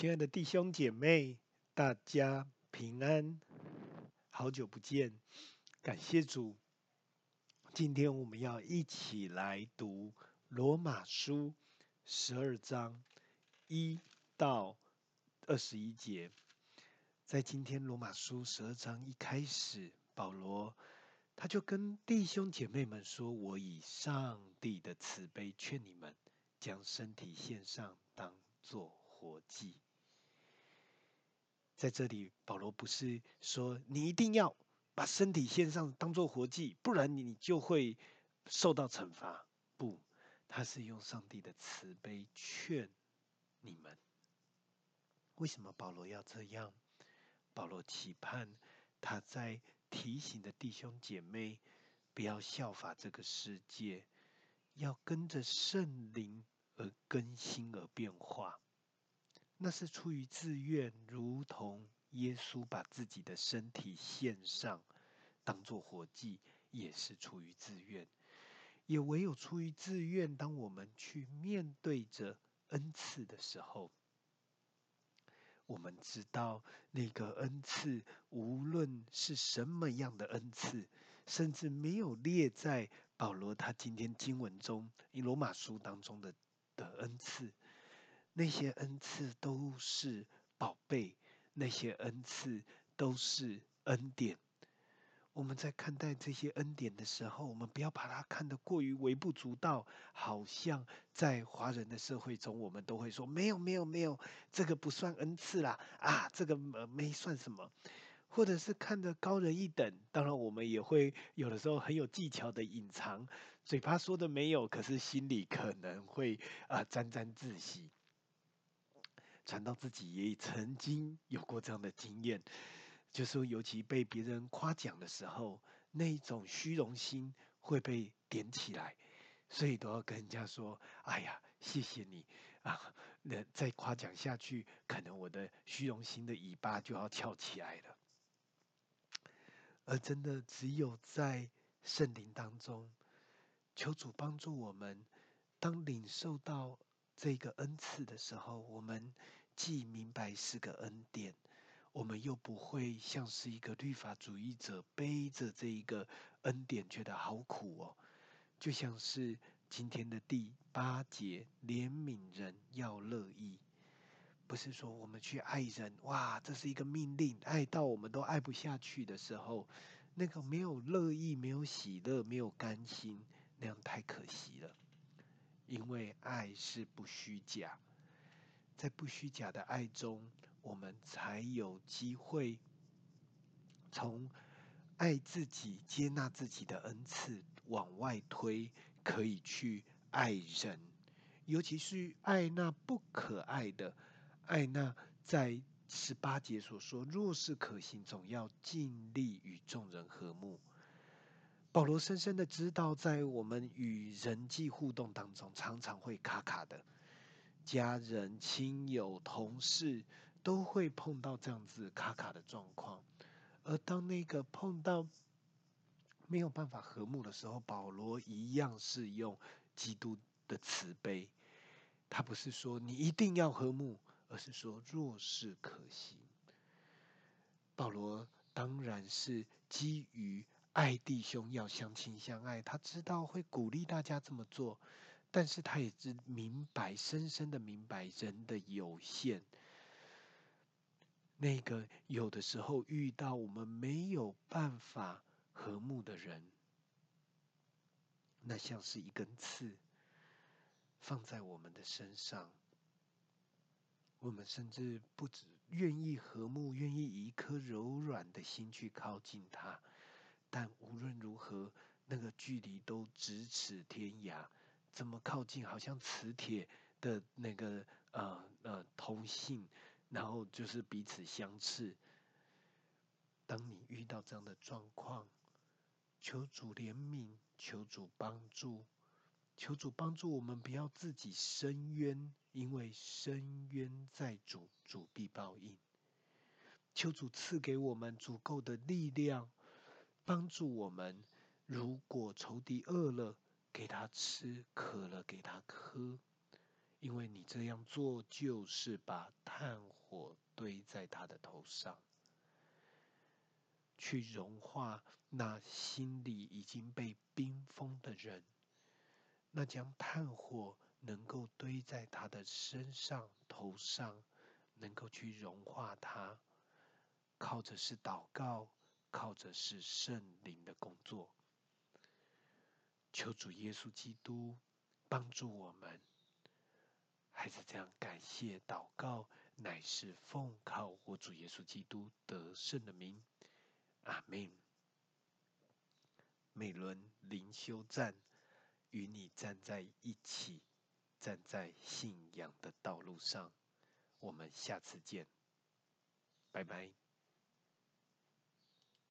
亲爱的弟兄姐妹，大家平安，好久不见，感谢主。今天我们要一起来读罗马书十二章一到二十一节。在今天罗马书十二章一开始，保罗他就跟弟兄姐妹们说：“我以上帝的慈悲劝你们，将身体献上，当做。”活祭，在这里，保罗不是说你一定要把身体献上当做活祭，不然你就会受到惩罚。不，他是用上帝的慈悲劝你们。为什么保罗要这样？保罗期盼他在提醒的弟兄姐妹，不要效法这个世界，要跟着圣灵而更新而变化。那是出于自愿，如同耶稣把自己的身体献上，当做活祭，也是出于自愿。也唯有出于自愿，当我们去面对着恩赐的时候，我们知道那个恩赐，无论是什么样的恩赐，甚至没有列在保罗他今天经文中，以罗马书当中的的恩赐。那些恩赐都是宝贝，那些恩赐都是恩典。我们在看待这些恩典的时候，我们不要把它看得过于微不足道，好像在华人的社会中，我们都会说没有没有没有，这个不算恩赐啦，啊，这个没算什么，或者是看得高人一等。当然，我们也会有的时候很有技巧的隐藏，嘴巴说的没有，可是心里可能会啊沾沾自喜。传道自己也曾经有过这样的经验，就是，尤其被别人夸奖的时候，那一种虚荣心会被点起来，所以都要跟人家说：“哎呀，谢谢你啊！”那再夸奖下去，可能我的虚荣心的尾巴就要翘起来了。而真的只有在圣灵当中，求主帮助我们，当领受到。这个恩赐的时候，我们既明白是个恩典，我们又不会像是一个律法主义者背着这一个恩典，觉得好苦哦。就像是今天的第八节，怜悯人要乐意，不是说我们去爱人，哇，这是一个命令，爱到我们都爱不下去的时候，那个没有乐意，没有喜乐，没有甘心，那样太可惜了。因为爱是不虚假，在不虚假的爱中，我们才有机会从爱自己、接纳自己的恩赐往外推，可以去爱人，尤其是爱那不可爱的，爱那在十八节所说，若是可行，总要尽力与众人和睦。保罗深深的知道，在我们与人际互动当中，常常会卡卡的，家人、亲友、同事都会碰到这样子卡卡的状况。而当那个碰到没有办法和睦的时候，保罗一样是用基督的慈悲，他不是说你一定要和睦，而是说若是可行。保罗当然是基于。爱弟兄要相亲相爱，他知道会鼓励大家这么做，但是他也知明白，深深的明白人的有限。那个有的时候遇到我们没有办法和睦的人，那像是一根刺放在我们的身上，我们甚至不只愿意和睦，愿意以一颗柔软的心去靠近他。但无论如何，那个距离都咫尺天涯，怎么靠近？好像磁铁的那个呃呃通信，然后就是彼此相斥。当你遇到这样的状况，求主怜悯，求主帮助，求主帮助我们，不要自己伸冤，因为伸冤在主，主必报应。求主赐给我们足够的力量。帮助我们，如果仇敌饿了，给他吃；渴了，给他喝。因为你这样做就是把炭火堆在他的头上，去融化那心里已经被冰封的人。那将炭火能够堆在他的身上、头上，能够去融化他，靠着是祷告，靠着是圣灵的工作。求主耶稣基督帮助我们。还是这样，感谢祷告，乃是奉靠我主耶稣基督得胜的名，阿门。美仑灵修站与你站在一起，站在信仰的道路上。我们下次见，拜拜。